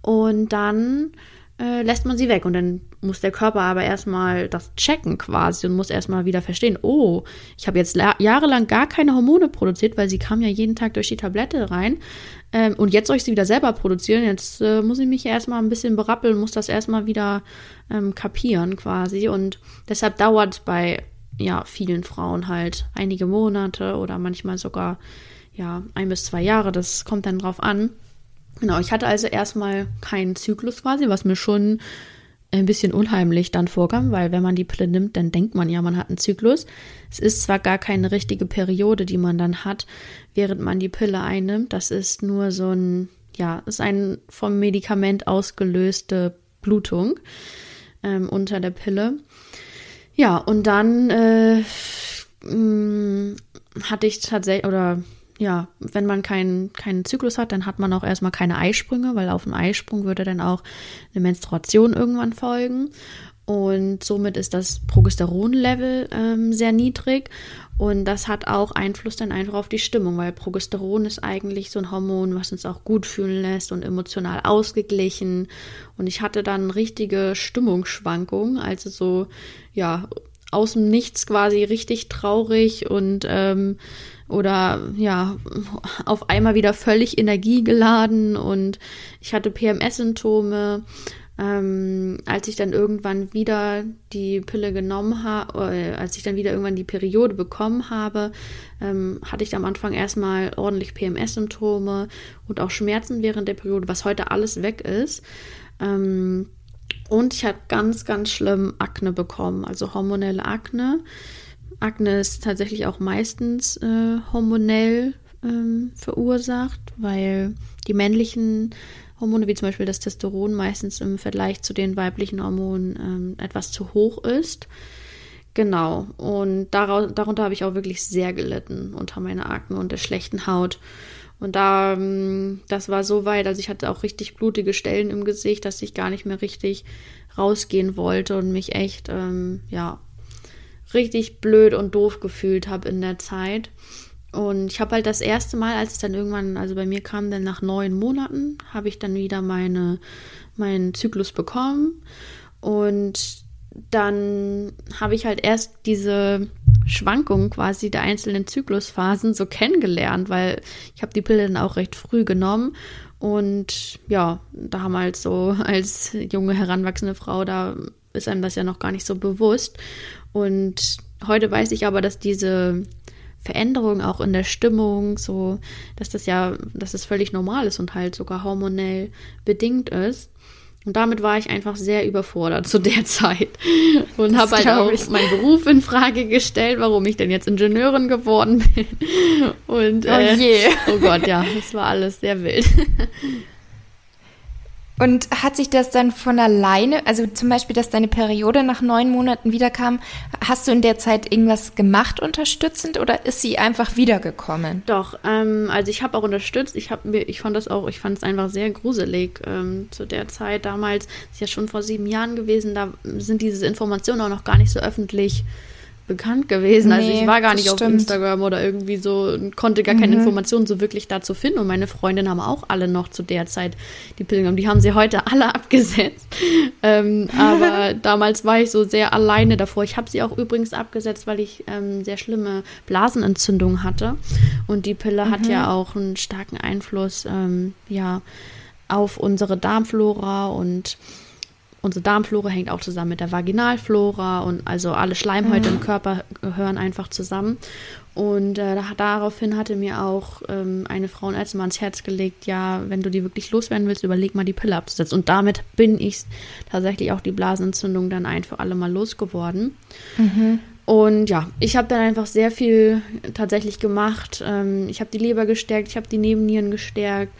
Und dann äh, lässt man sie weg. Und dann muss der Körper aber erstmal das checken quasi und muss erstmal wieder verstehen, oh, ich habe jetzt jahrelang gar keine Hormone produziert, weil sie kam ja jeden Tag durch die Tablette rein. Ähm, und jetzt soll ich sie wieder selber produzieren. Jetzt äh, muss ich mich erstmal ein bisschen berappeln, muss das erstmal wieder ähm, kapieren quasi. Und deshalb dauert es bei ja, vielen Frauen halt einige Monate oder manchmal sogar ja, ein bis zwei Jahre. Das kommt dann drauf an. Genau, ich hatte also erstmal keinen Zyklus quasi, was mir schon ein bisschen unheimlich dann vorkam, weil wenn man die Pille nimmt, dann denkt man ja, man hat einen Zyklus. Es ist zwar gar keine richtige Periode, die man dann hat, während man die Pille einnimmt. Das ist nur so ein, ja, ist ein vom Medikament ausgelöste Blutung ähm, unter der Pille. Ja, und dann äh, mm, hatte ich tatsächlich, oder ja, wenn man keinen keinen Zyklus hat, dann hat man auch erstmal keine Eisprünge, weil auf einen Eisprung würde dann auch eine Menstruation irgendwann folgen. Und somit ist das Progesteronlevel ähm, sehr niedrig. Und das hat auch Einfluss dann einfach auf die Stimmung, weil Progesteron ist eigentlich so ein Hormon, was uns auch gut fühlen lässt und emotional ausgeglichen. Und ich hatte dann richtige Stimmungsschwankungen, also so, ja, aus dem Nichts quasi richtig traurig und ähm, oder ja, auf einmal wieder völlig energiegeladen und ich hatte PMS-Symptome. Ähm, als ich dann irgendwann wieder die Pille genommen habe, äh, als ich dann wieder irgendwann die Periode bekommen habe, ähm, hatte ich am Anfang erstmal ordentlich PMS-Symptome und auch Schmerzen während der Periode, was heute alles weg ist. Ähm, und ich habe ganz, ganz schlimm Akne bekommen, also hormonelle Akne. Akne ist tatsächlich auch meistens äh, hormonell ähm, verursacht, weil die männlichen Hormone, wie zum Beispiel das Testosteron, meistens im Vergleich zu den weiblichen Hormonen ähm, etwas zu hoch ist. Genau. Und daraus, darunter habe ich auch wirklich sehr gelitten unter meiner Akne und der schlechten Haut. Und da, ähm, das war so weit, also ich hatte auch richtig blutige Stellen im Gesicht, dass ich gar nicht mehr richtig rausgehen wollte und mich echt, ähm, ja, richtig blöd und doof gefühlt habe in der Zeit. Und ich habe halt das erste Mal, als es dann irgendwann, also bei mir kam dann nach neun Monaten, habe ich dann wieder meine, meinen Zyklus bekommen. Und dann habe ich halt erst diese Schwankungen quasi der einzelnen Zyklusphasen so kennengelernt, weil ich habe die Pille dann auch recht früh genommen und ja, da haben wir halt so als junge heranwachsende Frau, da ist einem das ja noch gar nicht so bewusst und heute weiß ich aber, dass diese Veränderung auch in der Stimmung, so, dass das ja, dass das völlig normal ist und halt sogar hormonell bedingt ist. Und damit war ich einfach sehr überfordert zu der Zeit und habe halt auch ich. meinen Beruf in Frage gestellt, warum ich denn jetzt Ingenieurin geworden bin. Und oh äh, je. oh Gott, ja, das war alles sehr wild. Und hat sich das dann von alleine, also zum Beispiel, dass deine Periode nach neun Monaten wiederkam, hast du in der Zeit irgendwas gemacht unterstützend oder ist sie einfach wiedergekommen? Doch, ähm, also ich habe auch unterstützt. Ich habe mir, ich fand das auch, ich fand es einfach sehr gruselig ähm, zu der Zeit damals. Ist ja schon vor sieben Jahren gewesen. Da sind diese Informationen auch noch gar nicht so öffentlich bekannt gewesen. Nee, also ich war gar nicht auf Instagram oder irgendwie so und konnte gar keine mhm. Informationen so wirklich dazu finden. Und meine Freundinnen haben auch alle noch zu der Zeit die Pillen genommen. Die haben sie heute alle abgesetzt. Ähm, aber damals war ich so sehr alleine davor. Ich habe sie auch übrigens abgesetzt, weil ich ähm, sehr schlimme Blasenentzündung hatte. Und die Pille mhm. hat ja auch einen starken Einfluss ähm, ja, auf unsere Darmflora und unsere Darmflora hängt auch zusammen mit der Vaginalflora und also alle Schleimhäute mhm. im Körper gehören einfach zusammen. Und äh, daraufhin hatte mir auch ähm, eine Frauenärztin mal ans Herz gelegt, ja, wenn du die wirklich loswerden willst, überleg mal die Pille abzusetzen. Und damit bin ich tatsächlich auch die Blasenentzündung dann ein für alle Mal losgeworden. Mhm. Und ja, ich habe dann einfach sehr viel tatsächlich gemacht. Ähm, ich habe die Leber gestärkt, ich habe die Nebennieren gestärkt,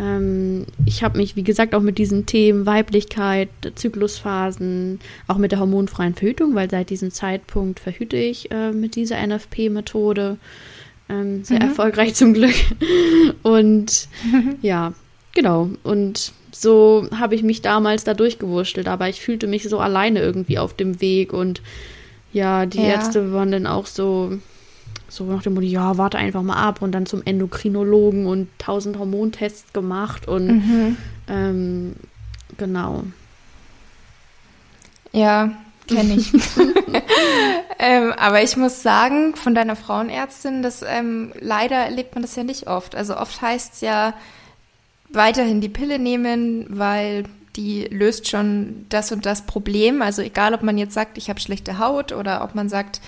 ähm, ich habe mich, wie gesagt, auch mit diesen Themen Weiblichkeit, Zyklusphasen, auch mit der hormonfreien Verhütung, weil seit diesem Zeitpunkt verhüte ich äh, mit dieser NFP-Methode. Ähm, sehr mhm. erfolgreich zum Glück. Und ja, genau. Und so habe ich mich damals da durchgewurschtelt, aber ich fühlte mich so alleine irgendwie auf dem Weg und ja, die ja. Ärzte waren dann auch so, so nach dem Motto, ja, warte einfach mal ab und dann zum Endokrinologen und tausend Hormontests gemacht und mhm. ähm, genau. Ja, kenne ich. ähm, aber ich muss sagen, von deiner Frauenärztin, das ähm, leider erlebt man das ja nicht oft. Also oft heißt es ja weiterhin die Pille nehmen, weil die löst schon das und das Problem. Also egal, ob man jetzt sagt, ich habe schlechte Haut oder ob man sagt,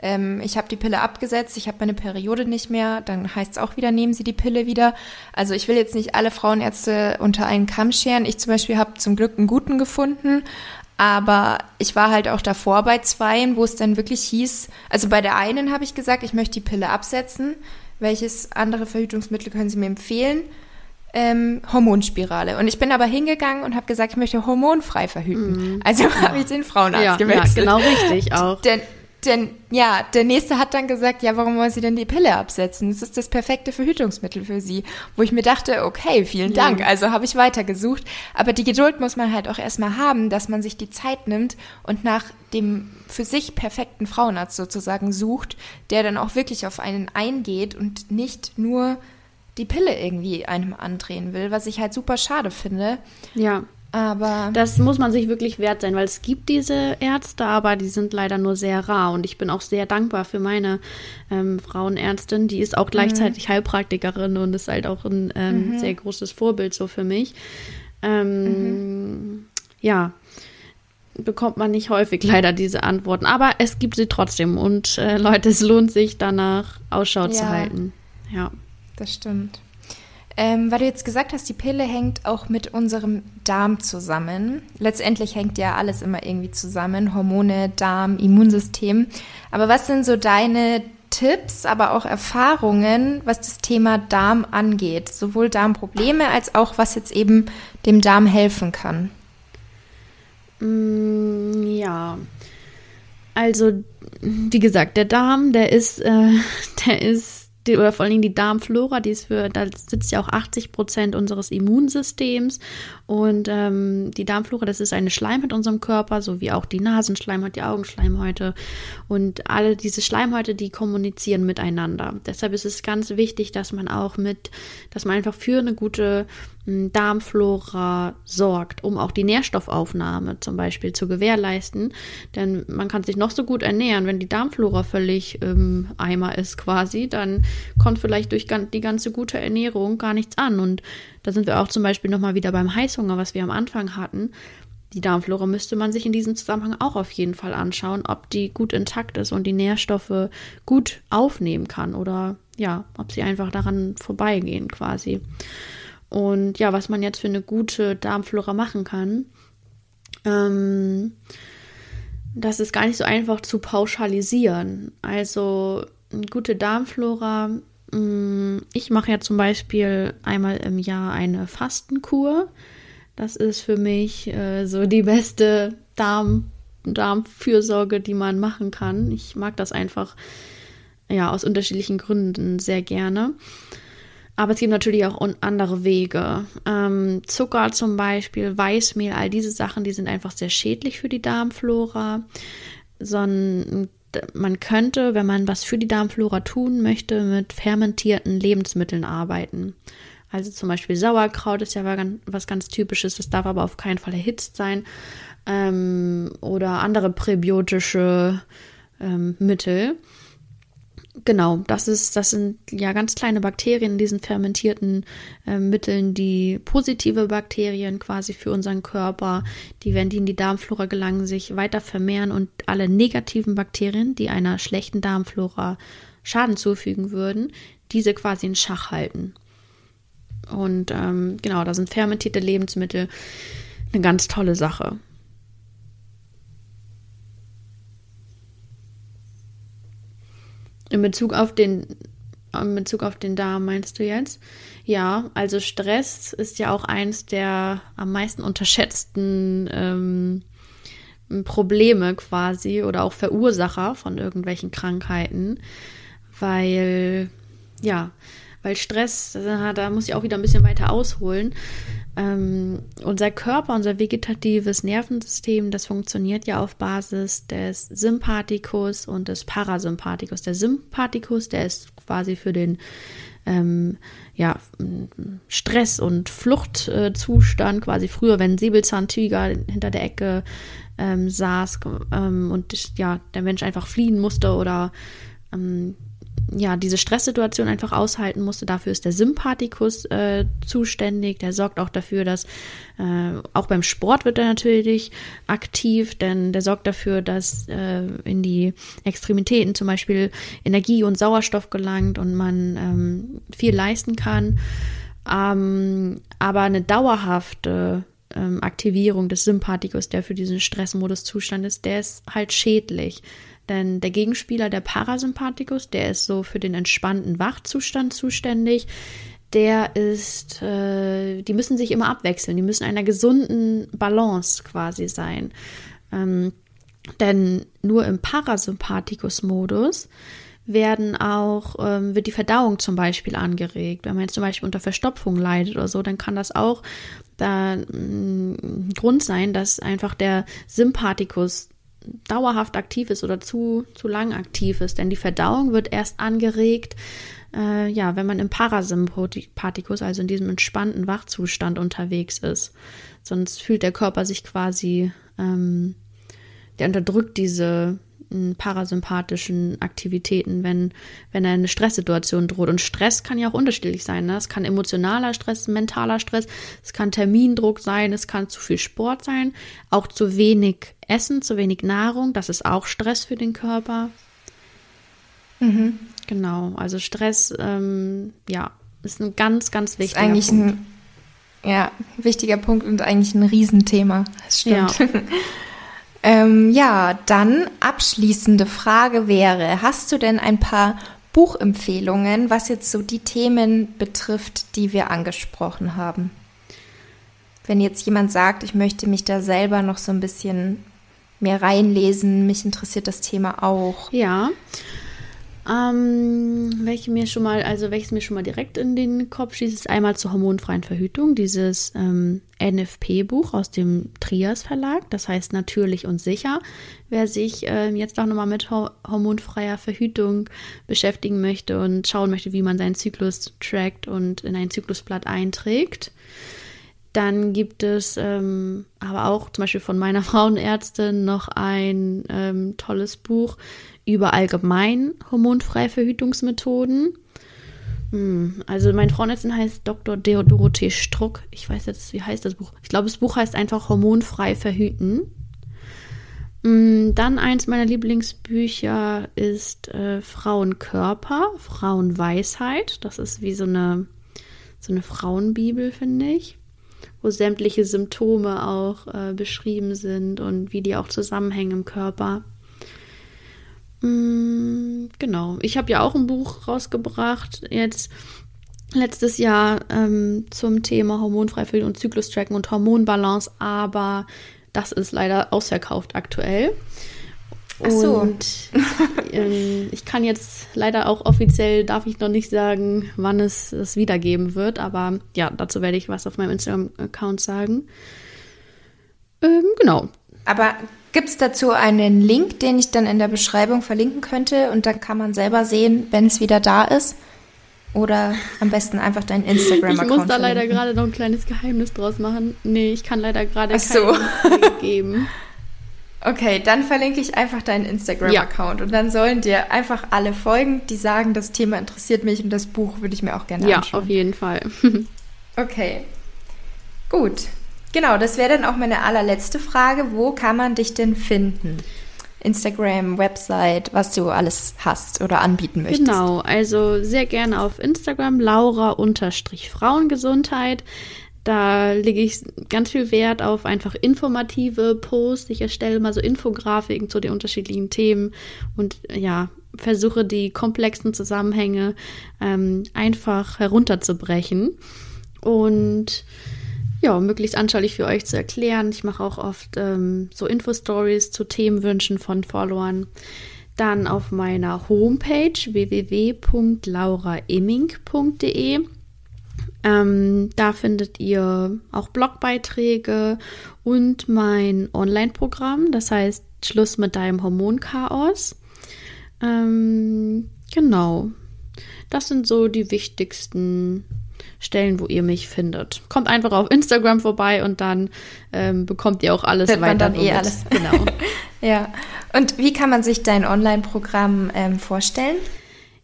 ähm, ich habe die Pille abgesetzt, ich habe meine Periode nicht mehr, dann heißt es auch wieder, nehmen Sie die Pille wieder. Also ich will jetzt nicht alle Frauenärzte unter einen Kamm scheren. Ich zum Beispiel habe zum Glück einen guten gefunden, aber ich war halt auch davor bei zweien, wo es dann wirklich hieß, also bei der einen habe ich gesagt, ich möchte die Pille absetzen. Welches andere Verhütungsmittel können Sie mir empfehlen? Ähm, Hormonspirale. Und ich bin aber hingegangen und habe gesagt, ich möchte hormonfrei verhüten. Mm. Also ja. habe ich den Frauenarzt ja, gewechselt. Ja, genau richtig auch. Denn denn ja, der nächste hat dann gesagt, ja, warum wollen Sie denn die Pille absetzen? Das ist das perfekte Verhütungsmittel für Sie. Wo ich mir dachte, okay, vielen ja. Dank. Also habe ich weitergesucht. Aber die Geduld muss man halt auch erstmal haben, dass man sich die Zeit nimmt und nach dem für sich perfekten Frauenarzt sozusagen sucht, der dann auch wirklich auf einen eingeht und nicht nur die Pille irgendwie einem andrehen will, was ich halt super schade finde. Ja. Aber das muss man sich wirklich wert sein, weil es gibt diese Ärzte, aber die sind leider nur sehr rar. Und ich bin auch sehr dankbar für meine ähm, Frauenärztin. Die ist auch gleichzeitig mhm. Heilpraktikerin und ist halt auch ein ähm, mhm. sehr großes Vorbild so für mich. Ähm, mhm. Ja, bekommt man nicht häufig leider diese Antworten. Aber es gibt sie trotzdem. Und äh, Leute, es lohnt sich danach Ausschau ja, zu halten. Ja. Das stimmt. Ähm, weil du jetzt gesagt hast, die Pille hängt auch mit unserem Darm zusammen. Letztendlich hängt ja alles immer irgendwie zusammen. Hormone, Darm, Immunsystem. Aber was sind so deine Tipps, aber auch Erfahrungen, was das Thema Darm angeht? Sowohl Darmprobleme als auch was jetzt eben dem Darm helfen kann. Mm, ja. Also, wie gesagt, der Darm, der ist, äh, der ist die, oder vor allen Dingen die Darmflora, die ist für, da sitzt ja auch 80 Prozent unseres Immunsystems. Und ähm, die Darmflora, das ist eine Schleimhaut in unserem Körper, so wie auch die Nasenschleimhaut, die Augenschleimhäute. Und alle diese Schleimhäute, die kommunizieren miteinander. Deshalb ist es ganz wichtig, dass man auch mit, dass man einfach für eine gute Darmflora sorgt, um auch die Nährstoffaufnahme zum Beispiel zu gewährleisten. Denn man kann sich noch so gut ernähren, wenn die Darmflora völlig im Eimer ist quasi, dann kommt vielleicht durch die ganze gute Ernährung gar nichts an. Und da sind wir auch zum Beispiel nochmal wieder beim Heißhunger, was wir am Anfang hatten. Die Darmflora müsste man sich in diesem Zusammenhang auch auf jeden Fall anschauen, ob die gut intakt ist und die Nährstoffe gut aufnehmen kann oder ja, ob sie einfach daran vorbeigehen quasi. Und ja, was man jetzt für eine gute Darmflora machen kann, ähm, das ist gar nicht so einfach zu pauschalisieren. Also eine gute Darmflora, ich mache ja zum Beispiel einmal im Jahr eine Fastenkur. Das ist für mich äh, so die beste Darm, Darmfürsorge, die man machen kann. Ich mag das einfach ja aus unterschiedlichen Gründen sehr gerne. Aber es gibt natürlich auch andere Wege. Ähm, Zucker zum Beispiel, Weißmehl, all diese Sachen, die sind einfach sehr schädlich für die Darmflora. Sondern man könnte, wenn man was für die Darmflora tun möchte, mit fermentierten Lebensmitteln arbeiten. Also zum Beispiel Sauerkraut ist ja was ganz Typisches, das darf aber auf keinen Fall erhitzt sein. Ähm, oder andere präbiotische ähm, Mittel. Genau, das ist, das sind ja ganz kleine Bakterien in diesen fermentierten äh, Mitteln, die positive Bakterien quasi für unseren Körper, die, wenn die in die Darmflora gelangen, sich weiter vermehren und alle negativen Bakterien, die einer schlechten Darmflora Schaden zufügen würden, diese quasi in Schach halten. Und ähm, genau, da sind fermentierte Lebensmittel eine ganz tolle Sache. In Bezug auf den in Bezug auf den Darm meinst du jetzt? Ja, also Stress ist ja auch eins der am meisten unterschätzten ähm, Probleme quasi oder auch Verursacher von irgendwelchen Krankheiten, weil ja, weil Stress, da muss ich auch wieder ein bisschen weiter ausholen. Ähm, unser Körper, unser vegetatives Nervensystem, das funktioniert ja auf Basis des Sympathikus und des Parasympathikus. Der Sympathikus, der ist quasi für den ähm, ja, Stress- und Fluchtzustand, quasi früher, wenn ein Säbelzahntiger hinter der Ecke ähm, saß ähm, und ja, der Mensch einfach fliehen musste oder ähm, ja, diese Stresssituation einfach aushalten musste. Dafür ist der Sympathikus äh, zuständig. Der sorgt auch dafür, dass äh, auch beim Sport wird er natürlich aktiv, denn der sorgt dafür, dass äh, in die Extremitäten zum Beispiel Energie und Sauerstoff gelangt und man ähm, viel leisten kann. Ähm, aber eine dauerhafte ähm, Aktivierung des Sympathikus, der für diesen Stressmodus Zustand ist, der ist halt schädlich. Denn der Gegenspieler, der Parasympathikus, der ist so für den entspannten Wachzustand zuständig. Der ist, äh, die müssen sich immer abwechseln, die müssen einer gesunden Balance quasi sein. Ähm, denn nur im Parasympathikus-Modus werden auch, ähm, wird die Verdauung zum Beispiel angeregt. Wenn man jetzt zum Beispiel unter Verstopfung leidet oder so, dann kann das auch da ein mm, Grund sein, dass einfach der Sympathikus dauerhaft aktiv ist oder zu, zu lang aktiv ist. Denn die Verdauung wird erst angeregt, äh, ja, wenn man im Parasympathikus, also in diesem entspannten Wachzustand unterwegs ist. Sonst fühlt der Körper sich quasi, ähm, der unterdrückt diese parasympathischen Aktivitäten, wenn, wenn eine Stresssituation droht. Und Stress kann ja auch unterschiedlich sein. Ne? Es kann emotionaler Stress, mentaler Stress, es kann Termindruck sein, es kann zu viel Sport sein, auch zu wenig Essen, zu wenig Nahrung. Das ist auch Stress für den Körper. Mhm. Genau, also Stress, ähm, ja, ist ein ganz, ganz wichtiger ist eigentlich Punkt. Ein, ja, wichtiger Punkt und eigentlich ein Riesenthema. Das stimmt. Ja. Ähm, ja, dann abschließende Frage wäre, hast du denn ein paar Buchempfehlungen, was jetzt so die Themen betrifft, die wir angesprochen haben? Wenn jetzt jemand sagt, ich möchte mich da selber noch so ein bisschen mehr reinlesen, mich interessiert das Thema auch. Ja. Ähm, welche mir schon mal, also welches mir schon mal direkt in den Kopf schießt, ist einmal zur hormonfreien Verhütung, dieses ähm, NFP-Buch aus dem Trias Verlag, das heißt natürlich und sicher. Wer sich ähm, jetzt auch nochmal mit ho hormonfreier Verhütung beschäftigen möchte und schauen möchte, wie man seinen Zyklus trackt und in ein Zyklusblatt einträgt. Dann gibt es ähm, aber auch zum Beispiel von meiner Frauenärztin noch ein ähm, tolles Buch über allgemein hormonfreie Verhütungsmethoden. Hm, also meine Frauenärztin heißt Dr. Dorothee Struck. Ich weiß jetzt, wie heißt das Buch? Ich glaube, das Buch heißt einfach Hormonfrei verhüten. Hm, dann eins meiner Lieblingsbücher ist äh, Frauenkörper, Frauenweisheit. Das ist wie so eine, so eine Frauenbibel, finde ich wo sämtliche Symptome auch äh, beschrieben sind und wie die auch zusammenhängen im Körper. Mm, genau. Ich habe ja auch ein Buch rausgebracht, jetzt letztes Jahr ähm, zum Thema Hormonfreifühl und Zyklustracken und Hormonbalance, aber das ist leider ausverkauft aktuell. Ach so. Und ähm, ich kann jetzt leider auch offiziell, darf ich noch nicht sagen, wann es es wiedergeben wird, aber ja, dazu werde ich was auf meinem Instagram-Account sagen. Ähm, genau. Aber gibt es dazu einen Link, den ich dann in der Beschreibung verlinken könnte und dann kann man selber sehen, wenn es wieder da ist? Oder am besten einfach dein Instagram-Account. Ich muss da leider gerade noch ein kleines Geheimnis draus machen. Nee, ich kann leider gerade so. keinen geben. Okay, dann verlinke ich einfach deinen Instagram-Account ja. und dann sollen dir einfach alle folgen, die sagen, das Thema interessiert mich und das Buch würde ich mir auch gerne anschauen. Ja, auf jeden Fall. okay, gut. Genau, das wäre dann auch meine allerletzte Frage. Wo kann man dich denn finden? Instagram, Website, was du alles hast oder anbieten möchtest. Genau, also sehr gerne auf Instagram Laura-Frauengesundheit. Da lege ich ganz viel Wert auf einfach informative Posts. Ich erstelle mal so Infografiken zu den unterschiedlichen Themen und ja, versuche die komplexen Zusammenhänge ähm, einfach herunterzubrechen und ja, möglichst anschaulich für euch zu erklären. Ich mache auch oft ähm, so Info-Stories zu Themenwünschen von Followern. Dann auf meiner Homepage www.lauraemming.de ähm, da findet ihr auch Blogbeiträge und mein Online-Programm, das heißt Schluss mit deinem Hormonchaos. Ähm, genau. Das sind so die wichtigsten Stellen, wo ihr mich findet. Kommt einfach auf Instagram vorbei und dann ähm, bekommt ihr auch alles Wird weiter. Man dann eh alles. Genau. ja. Und wie kann man sich dein Online-Programm ähm, vorstellen?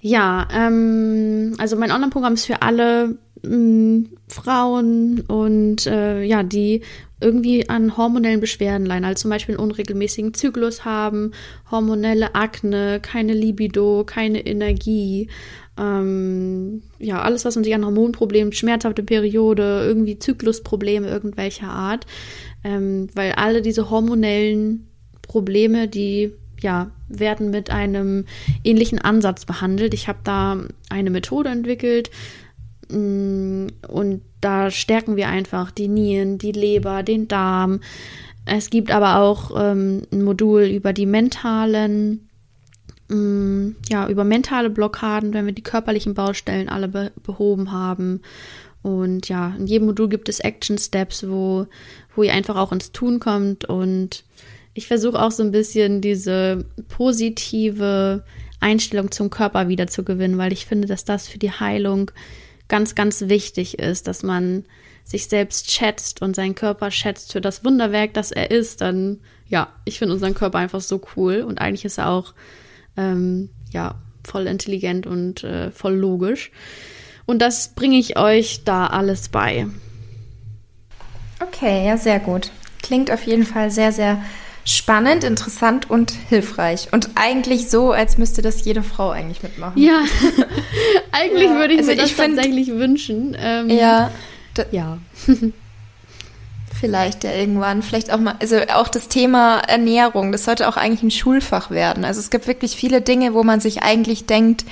Ja, ähm, also mein Online-Programm ist für alle mh, Frauen und äh, ja, die irgendwie an hormonellen Beschwerden leiden, also zum Beispiel einen unregelmäßigen Zyklus haben, hormonelle Akne, keine Libido, keine Energie, ähm, ja, alles, was man sich an Hormonproblemen, schmerzhafte Periode, irgendwie Zyklusprobleme irgendwelcher Art, ähm, weil alle diese hormonellen Probleme, die ja, werden mit einem ähnlichen Ansatz behandelt. Ich habe da eine Methode entwickelt, und da stärken wir einfach die Nieren, die Leber, den Darm. Es gibt aber auch ähm, ein Modul über die mentalen, ähm, ja, über mentale Blockaden, wenn wir die körperlichen Baustellen alle be behoben haben. Und ja, in jedem Modul gibt es Action Steps, wo, wo ihr einfach auch ins Tun kommt. Und ich versuche auch so ein bisschen diese positive Einstellung zum Körper wieder zu gewinnen, weil ich finde, dass das für die Heilung ganz, ganz wichtig ist, dass man sich selbst schätzt und seinen Körper schätzt für das Wunderwerk, das er ist, dann ja, ich finde unseren Körper einfach so cool und eigentlich ist er auch ähm, ja voll intelligent und äh, voll logisch. Und das bringe ich euch da alles bei. Okay, ja, sehr gut. Klingt auf jeden Fall sehr, sehr spannend, interessant und hilfreich. Und eigentlich so, als müsste das jede Frau eigentlich mitmachen. Ja, eigentlich ja. würde ich also mir das tatsächlich wünschen. Ähm, ja. Ja. Vielleicht ja irgendwann, vielleicht auch mal, also auch das Thema Ernährung, das sollte auch eigentlich ein Schulfach werden. Also es gibt wirklich viele Dinge, wo man sich eigentlich denkt,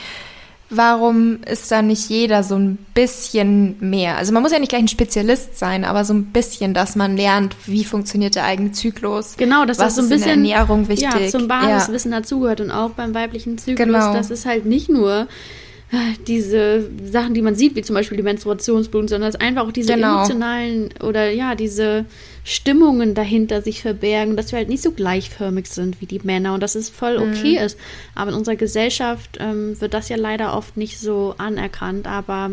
warum ist da nicht jeder so ein bisschen mehr? Also man muss ja nicht gleich ein Spezialist sein, aber so ein bisschen, dass man lernt, wie funktioniert der eigene Zyklus. Genau, das was ist so ein bisschen Ernährung wichtig. Ja, zum Basiswissen ja. dazugehört und auch beim weiblichen Zyklus. Genau. Das ist halt nicht nur diese Sachen, die man sieht, wie zum Beispiel die Menstruationsblutung, sondern dass einfach auch diese Genau. emotionalen oder ja, diese Stimmungen dahinter sich verbergen, dass wir halt nicht so gleichförmig sind wie die Männer und dass es voll Mhm. okay ist. Aber in unserer Gesellschaft ähm, wird das ja leider oft nicht so anerkannt. Aber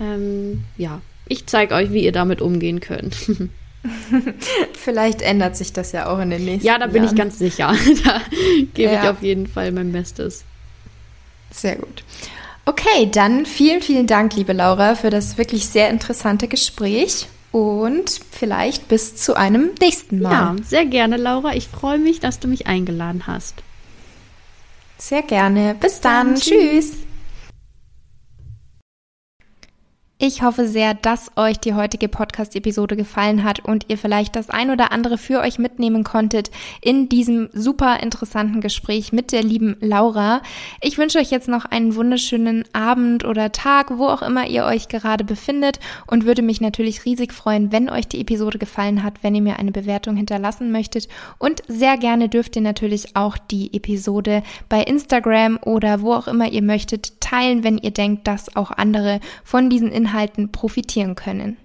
ähm, ja, ich zeige euch, wie ihr damit umgehen könnt. Vielleicht ändert sich das ja auch in den nächsten ja, da bin Jahren. ich ganz sicher. da gebe ich Ja. auf jeden Fall mein Bestes. Sehr gut. Okay, dann vielen, vielen Dank, liebe Laura, für das wirklich sehr interessante Gespräch und vielleicht bis zu einem nächsten Mal. Ja, sehr gerne, Laura. Ich freue mich, dass du mich eingeladen hast. Sehr gerne. Bis dann. Dann Tschüss. Ich hoffe sehr, dass euch die heutige Podcast-Episode gefallen hat und ihr vielleicht das ein oder andere für euch mitnehmen konntet in diesem super interessanten Gespräch mit der lieben Laura. Ich wünsche euch jetzt noch einen wunderschönen Abend oder Tag, wo auch immer ihr euch gerade befindet und würde mich natürlich riesig freuen, wenn euch die Episode gefallen hat, wenn ihr mir eine Bewertung hinterlassen möchtet. Und sehr gerne dürft ihr natürlich auch die Episode bei Instagram oder wo auch immer ihr möchtet teilen, wenn ihr denkt, dass auch andere von diesen Inhalten profitieren können.